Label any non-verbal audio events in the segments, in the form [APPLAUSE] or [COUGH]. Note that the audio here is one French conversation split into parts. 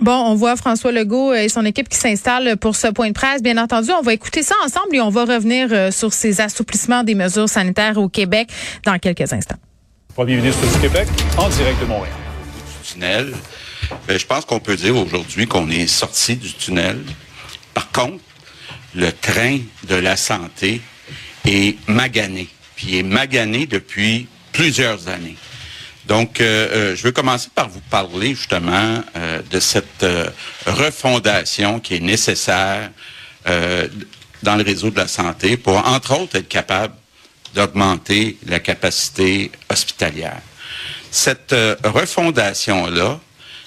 Bon, on voit François Legault et son équipe qui s'installent pour ce point de presse. Bien entendu, on va écouter ça ensemble et on va revenir euh, sur ces assouplissements des mesures sanitaires au Québec dans quelques instants. Premier ministre du Québec, en direct de Montréal. tunnel, ben, je pense qu'on peut dire aujourd'hui qu'on est sorti du tunnel. Par contre, le train de la santé est magané, puis il est magané depuis plusieurs années. Donc, euh, euh, je veux commencer par vous parler justement euh, de cette euh, refondation qui est nécessaire euh, dans le réseau de la santé pour, entre autres, être capable d'augmenter la capacité hospitalière. Cette euh, refondation-là,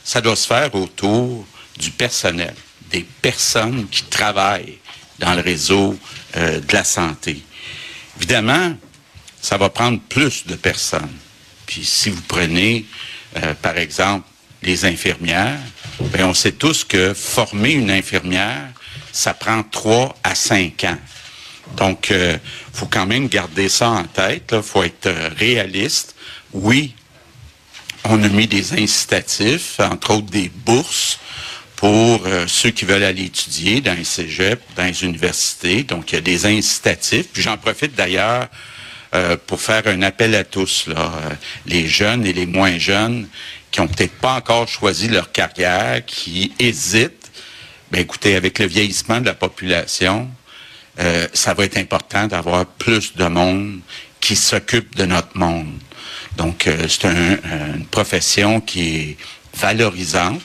ça doit se faire autour du personnel, des personnes qui travaillent dans le réseau de la santé. Évidemment, ça va prendre plus de personnes. Puis si vous prenez, euh, par exemple, les infirmières, ben, on sait tous que former une infirmière, ça prend trois à cinq ans. Donc, il faut quand même garder ça en tête. Il faut être euh, réaliste. Oui, on a mis des incitatifs, entre autres des bourses pour euh, ceux qui veulent aller étudier dans les cégep, dans les universités. Donc, il y a des incitatifs. Puis j'en profite d'ailleurs euh, pour faire un appel à tous, là, euh, les jeunes et les moins jeunes qui ont peut-être pas encore choisi leur carrière, qui hésitent. Ben écoutez, avec le vieillissement de la population, euh, ça va être important d'avoir plus de monde qui s'occupe de notre monde. Donc, euh, c'est un- une profession qui est valorisante.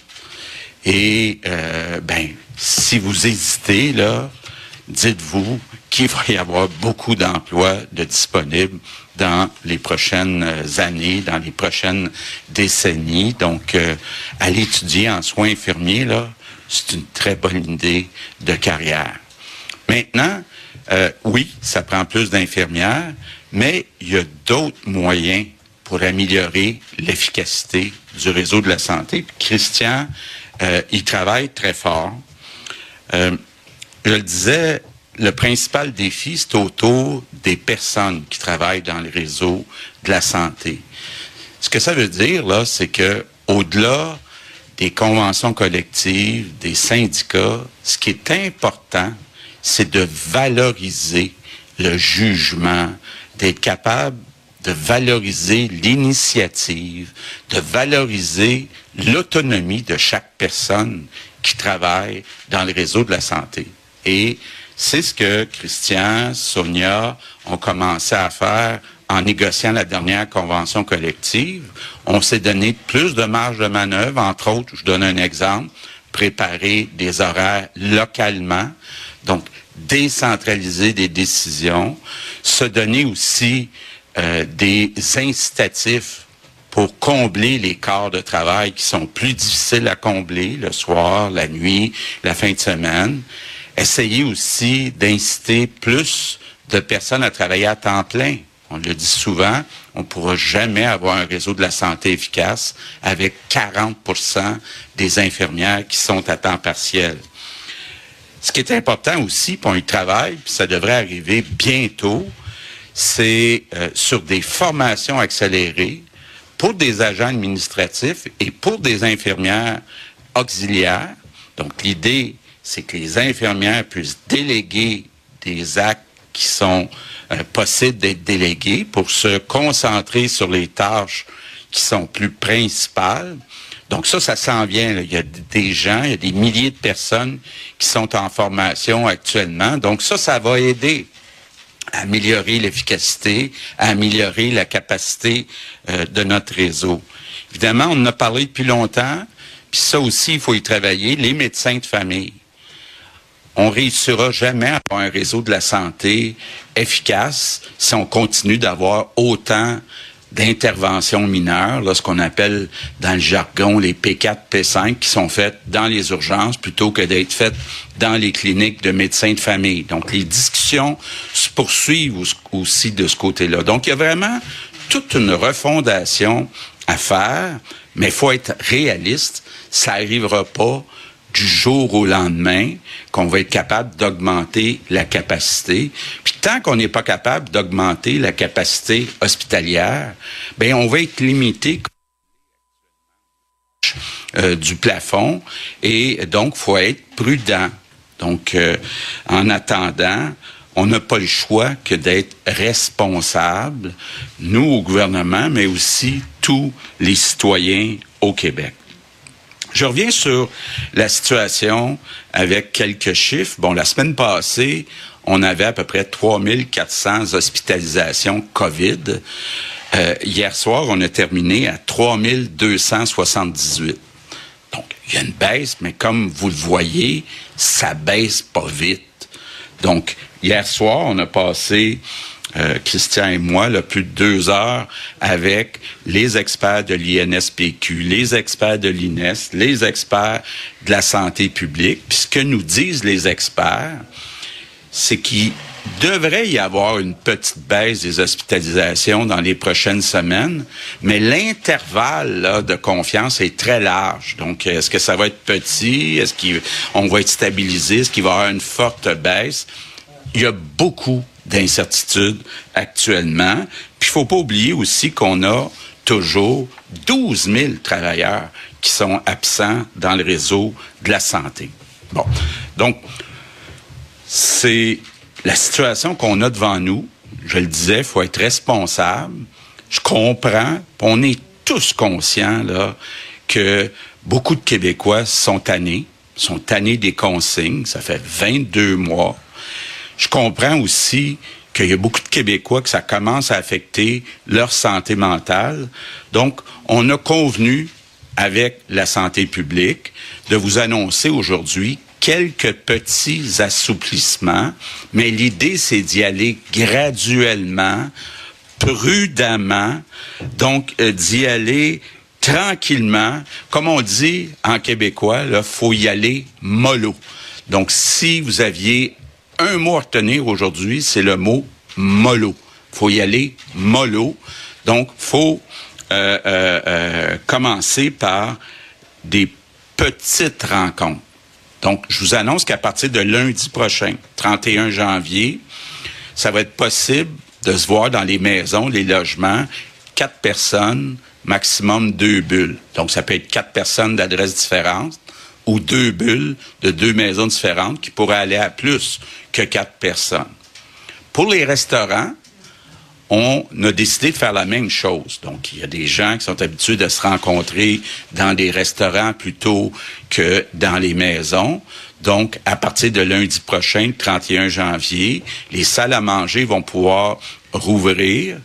Et euh, ben, si vous hésitez, là, dites-vous qu'il va y avoir beaucoup d'emplois de disponibles dans les prochaines euh, années, dans les prochaines décennies. Donc, euh, aller étudier en soins infirmiers, c'est une très bonne idée de carrière. Maintenant, euh, oui, ça prend plus d'infirmières, mais il y a d'autres moyens pour améliorer l'efficacité du réseau de la santé. Christian, euh, il travaille très fort. Euh, je le disais, le principal défi, c'est autour des personnes qui travaillent dans le réseau de la santé. Ce que ça veut dire, là, c'est que au-delà des conventions collectives, des syndicats, ce qui est important, c'est de valoriser le jugement, d'être capable de valoriser l'initiative, de valoriser l'autonomie de chaque personne qui travaille dans le réseau de la santé. Et c'est ce que Christian, Sonia ont commencé à faire en négociant la dernière convention collective. On s'est donné plus de marge de manœuvre, entre autres, je donne un exemple, préparer des horaires localement, donc décentraliser des décisions, se donner aussi euh, des incitatifs pour combler les corps de travail qui sont plus difficiles à combler le soir, la nuit, la fin de semaine. Essayer aussi d'inciter plus de personnes à travailler à temps plein. On le dit souvent, on ne pourra jamais avoir un réseau de la santé efficace avec 40% des infirmières qui sont à temps partiel. Ce qui est important aussi, puis on y travaille, puis ça devrait arriver bientôt, c'est euh, sur des formations accélérées pour des agents administratifs et pour des infirmières auxiliaires. Donc l'idée, c'est que les infirmières puissent déléguer des actes qui sont euh, possibles d'être délégués pour se concentrer sur les tâches qui sont plus principales. Donc ça, ça s'en vient. là. Il y a des gens, il y a des milliers de personnes qui sont en formation actuellement. Donc ça, ça va aider à améliorer l'efficacité, à améliorer la capacité euh, de notre réseau. Évidemment, on en a parlé depuis longtemps, puis ça aussi, il faut y travailler, les médecins de famille. On réussira jamais à avoir un réseau de la santé efficace si on continue d'avoir autant d'interventions mineures, là, ce qu'on appelle dans le jargon les P4, P5, qui sont faites dans les urgences plutôt que d'être faites dans les cliniques de médecins de famille. Donc, les discussions se poursuivent au- aussi de ce côté-là. Donc, il y a vraiment toute une refondation à faire, mais faut être réaliste. Ça n'arrivera pas du jour au lendemain qu'on va être capable d'augmenter la capacité. Puis tant qu'on n'est pas capable d'augmenter la capacité hospitalière, ben on va être limité euh, du plafond et donc faut être prudent. Donc, euh, en attendant, on n'a pas le choix que d'être responsable, nous au gouvernement, mais aussi tous les citoyens au Québec. Je reviens sur la situation avec quelques chiffres. Bon, la semaine passée, on avait à peu près 3400 hospitalisations COVID. Euh, hier soir, on a terminé à 3278. Donc, il y a une baisse, mais comme vous le voyez, ça baisse pas vite. Donc, hier soir, on a passé, euh, Christian et moi, là, plus de deux heures avec les experts de l'INSPQ, les experts de l'INES, les experts de la santé publique. Puis ce que nous disent les experts, c'est qu'il devrait y avoir une petite baisse des hospitalisations dans les prochaines semaines, mais l'intervalle de confiance est très large. Donc, est-ce que ça va être petit? Est-ce qu'on va être stabilisé? Est-ce qu'il va y avoir une forte baisse? Il y a beaucoup d'incertitudes actuellement. Puis, faut pas oublier aussi qu'on a toujours 12 000 travailleurs qui sont absents dans le réseau de la santé. Bon. Donc, c'est la situation qu'on a devant nous. Je le disais, faut être responsable. Je comprends, on est tous conscients là que beaucoup de Québécois sont tannés, sont tannés des consignes. Ça fait 22 mois. Je comprends aussi qu'il y a beaucoup de Québécois que ça commence à affecter leur santé mentale. Donc, on a convenu avec la santé publique de vous annoncer aujourd'hui quelques petits assouplissements, mais l'idée, c'est d'y aller graduellement, prudemment, donc euh, d'y aller tranquillement. Comme on dit en québécois, il faut y aller mollo. Donc, si vous aviez un mot à retenir aujourd'hui, c'est le mot mollo. faut y aller mollo. Donc, faut euh, euh, euh commencer par des petites rencontres. Donc, je vous annonce qu'à partir de lundi prochain, 31 janvier, ça va être possible de se voir dans les maisons, les logements, quatre personnes, maximum deux bulles. Donc, ça peut être quatre personnes d'adresses différentes ou deux bulles de deux maisons différentes qui pourraient aller à plus que quatre personnes. Pour les restaurants, on a décidé de faire la même chose. Donc, il y a des gens qui sont habitués de se rencontrer dans des restaurants plutôt que dans les maisons. Donc, à partir de lundi prochain, 31 janvier, les salles à manger vont pouvoir rouvrir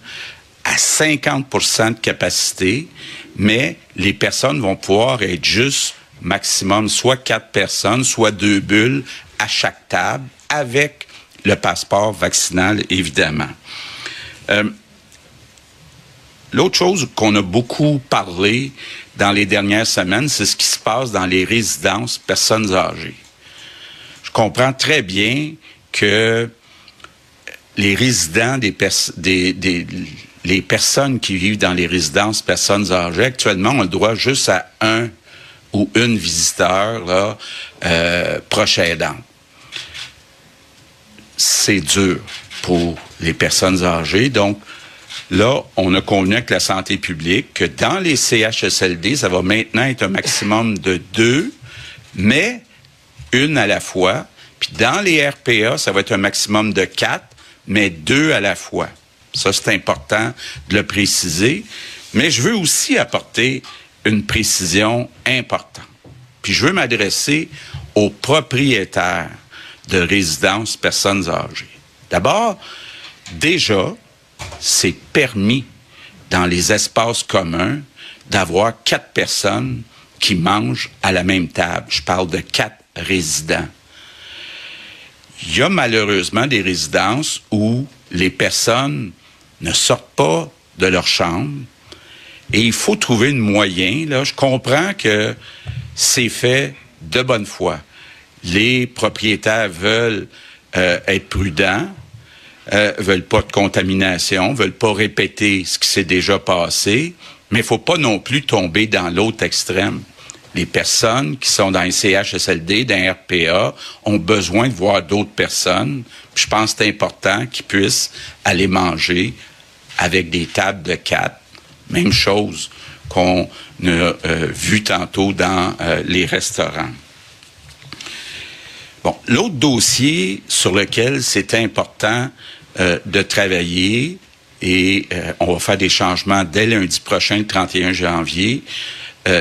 à 50% de capacité, mais les personnes vont pouvoir être juste maximum soit quatre personnes, soit deux bulles à chaque table avec le passeport vaccinal, évidemment. Euh, l'autre chose qu'on a beaucoup parlé dans les dernières semaines, c'est ce qui se passe dans les résidences personnes âgées. Je comprends très bien que les résidents des, des, les personnes qui vivent dans les résidences personnes âgées actuellement ont le droit juste à un ou une visiteur là, euh, proche aidant. C'est dur pour les personnes âgées. Donc, là, on a convenu avec la santé publique que dans les CHSLD, ça va maintenant être un maximum de deux, mais une à la fois. Puis dans les RPA, ça va être un maximum de quatre, mais deux à la fois. Ça, c'est important de le préciser. Mais je veux aussi apporter une précision importante. Puis je veux m'adresser aux propriétaires de résidences personnes âgées. D'abord, déjà, c'est permis dans les espaces communs d'avoir quatre personnes qui mangent à la même table. Je parle de quatre résidents. Il y a malheureusement des résidences où les personnes ne sortent pas de leur chambre et il faut trouver un moyen. Là, je comprends que c'est fait de bonne foi. Les propriétaires veulent euh, être prudents, euh, veulent pas de contamination, veulent pas répéter ce qui s'est déjà passé, mais il faut pas non plus tomber dans l'autre extrême. Les personnes qui sont dans un CHSLD, dans un RPA, ont besoin de voir d'autres personnes. je pense que c'est important qu'ils puissent aller manger avec des tables de quatre. Même chose qu'on a euh, vu tantôt dans euh, les restaurants. Bon, l'autre dossier sur lequel c'est important euh, de travailler, et on va faire des changements dès lundi prochain, le 31 janvier,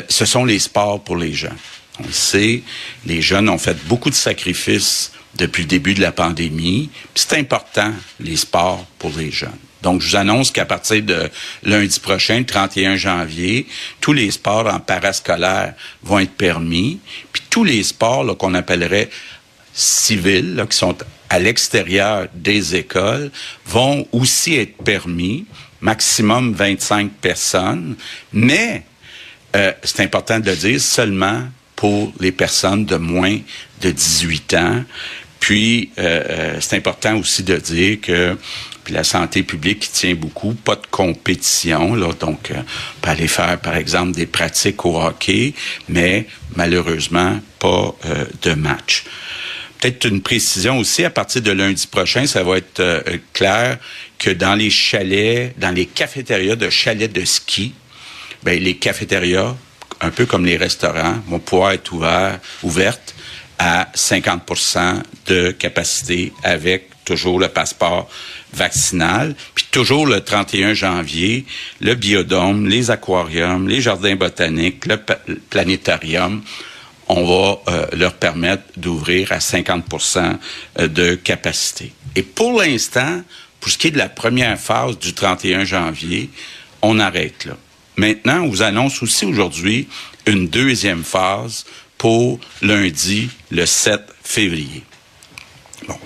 ce sont les sports pour les jeunes. On le sait, les jeunes ont fait beaucoup de sacrifices depuis le début de la pandémie. C'est important, les sports pour les jeunes. Donc, je vous annonce qu'à partir de lundi prochain, le 31 janvier, tous les sports en parascolaire vont être permis. Puis tous les sports qu'on appellerait civils, qui sont à l'extérieur des écoles, vont aussi être permis, maximum 25 personnes, mais euh, c'est important de le dire, seulement pour les personnes de moins de 18 ans. Puis, euh, euh, c'est important aussi de dire que la santé publique tient beaucoup, pas de compétition, là, donc euh, on peut aller faire, par exemple, des pratiques au hockey, mais malheureusement, pas euh, de match. Peut-être une précision aussi, à partir de lundi prochain, ça va être euh, clair que dans les chalets, dans les cafétérias de chalets de ski, ben, les cafétérias, un peu comme les restaurants, vont pouvoir être ouvertes à 50 de capacité avec toujours le passeport vaccinal. Puis toujours le 31 janvier, le biodôme, les aquariums, les jardins botaniques, le, planétarium, on va euh, leur permettre d'ouvrir à 50 euh, de capacité. Et pour l'instant, pour ce qui est de la première phase du 31 janvier, on arrête là. Maintenant, on vous annonce aussi aujourd'hui une deuxième phase pour lundi, le 7 février. Bon.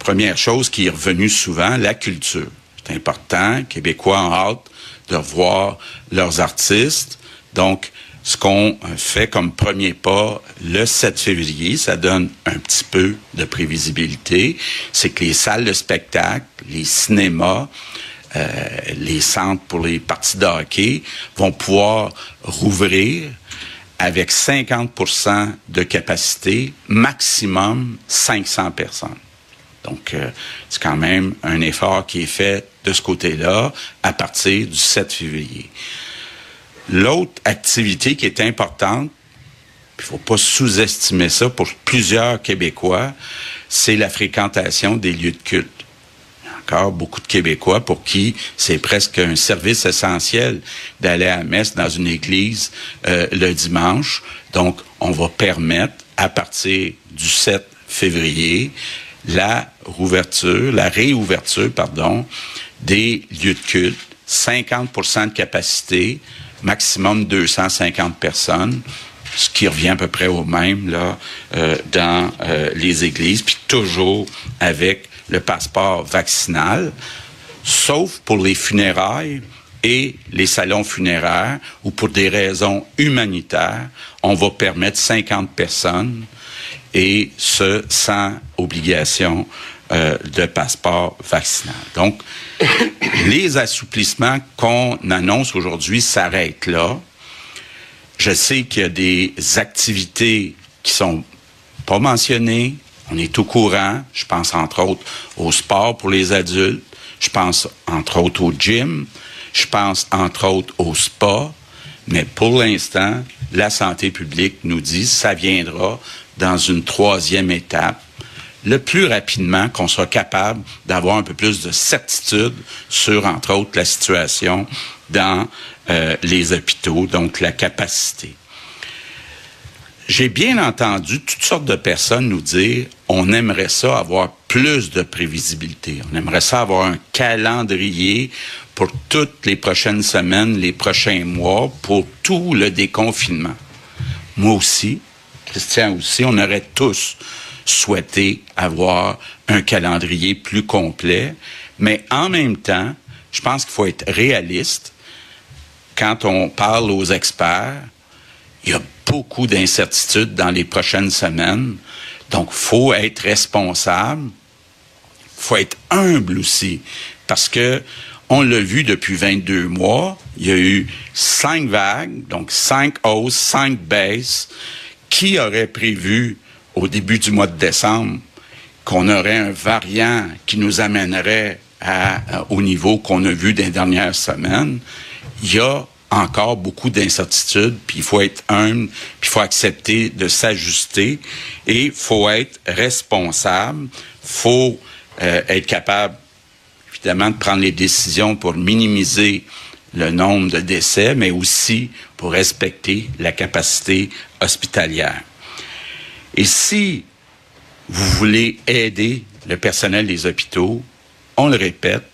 Première chose qui est revenue souvent, la culture. C'est important. Québécois en hâte de voir leurs artistes. Donc, ce qu'on fait comme premier pas le 7 février, ça donne un petit peu de prévisibilité, c'est que les salles de spectacle, les cinémas, euh, les centres pour les parties de hockey vont pouvoir rouvrir avec 50% de capacité, maximum 500 personnes. Donc, euh, c'est quand même un effort qui est fait de ce côté-là à partir du 7 février. L'autre activité qui est importante, il faut pas sous-estimer ça pour plusieurs Québécois, c'est la fréquentation des lieux de culte encore beaucoup de Québécois pour qui c'est presque un service essentiel d'aller à la messe dans une église euh, le dimanche. Donc, on va permettre, à partir du 7 février, la rouverture, la réouverture, pardon, des lieux de culte, 50% de capacité, maximum 250 personnes ce qui revient à peu près au même là euh, dans euh, les églises, puis toujours avec le passeport vaccinal, sauf pour les funérailles et les salons funéraires où pour des raisons humanitaires, on va permettre 50 personnes et ce sans obligation euh, de passeport vaccinal. Donc, [COUGHS] les assouplissements qu'on annonce aujourd'hui s'arrêtent là. Je sais qu'il y a des activités qui sont pas mentionnées, on est au courant. Je pense entre autres au sport pour les adultes. Je pense entre autres au gym. Je pense entre autres au spa. Mais pour l'instant, la santé publique nous dit ça viendra dans une troisième étape le plus rapidement qu'on soit capable d'avoir un peu plus de certitude sur, entre autres, la situation dans euh, les hôpitaux, donc la capacité j'ai bien entendu toutes sortes de personnes nous dire on aimerait ça avoir plus de prévisibilité. On aimerait ça avoir un calendrier pour toutes les prochaines semaines, les prochains mois, pour tout le déconfinement. Moi aussi, Christian aussi, on aurait tous souhaité avoir un calendrier plus complet, mais en même temps, je pense qu'il faut être réaliste. Quand on parle aux experts, il y a beaucoup d'incertitudes dans les prochaines semaines. Donc, faut être responsable. faut être humble aussi. Parce que, on l'a vu depuis 22 mois, il y a eu cinq vagues, donc cinq hausses, cinq baisses. Qui aurait prévu au début du mois de décembre qu'on aurait un variant qui nous amènerait au niveau qu'on a vu des dernières semaines? Il y a encore beaucoup d'incertitudes, puis il faut être humble, puis il faut accepter de s'ajuster et il faut être responsable, faut euh, être capable évidemment de prendre les décisions pour minimiser le nombre de décès, mais aussi pour respecter la capacité hospitalière. Et si vous voulez aider le personnel des hôpitaux, on le répète,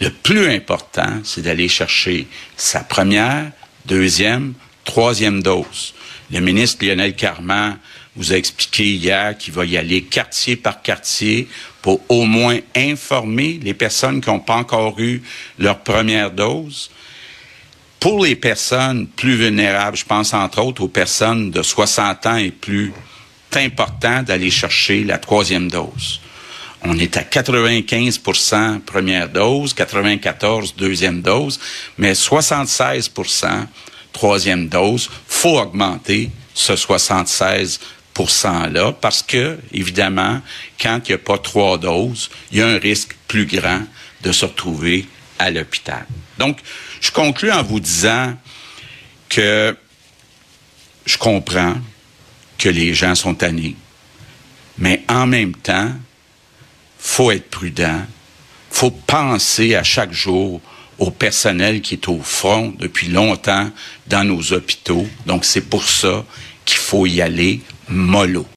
le plus important, c'est d'aller chercher sa première, deuxième, troisième dose. Le ministre Lionel Carman vous a expliqué hier qu'il va y aller quartier par quartier pour au moins informer les personnes qui n'ont pas encore eu leur première dose. Pour les personnes plus vulnérables, je pense entre autres aux personnes de 60 ans et plus, c'est important d'aller chercher la troisième dose. On est à 95% première dose, 94% deuxième dose, mais 76% troisième dose. Faut augmenter ce 76% là parce que, évidemment, quand il n'y a pas trois doses, il y a un risque plus grand de se retrouver à l'hôpital. Donc, je conclue en vous disant que je comprends que les gens sont tannés, mais en même temps, faut être prudent, faut penser à chaque jour au personnel qui est au front depuis longtemps dans nos hôpitaux. Donc c'est pour ça qu'il faut y aller mollo.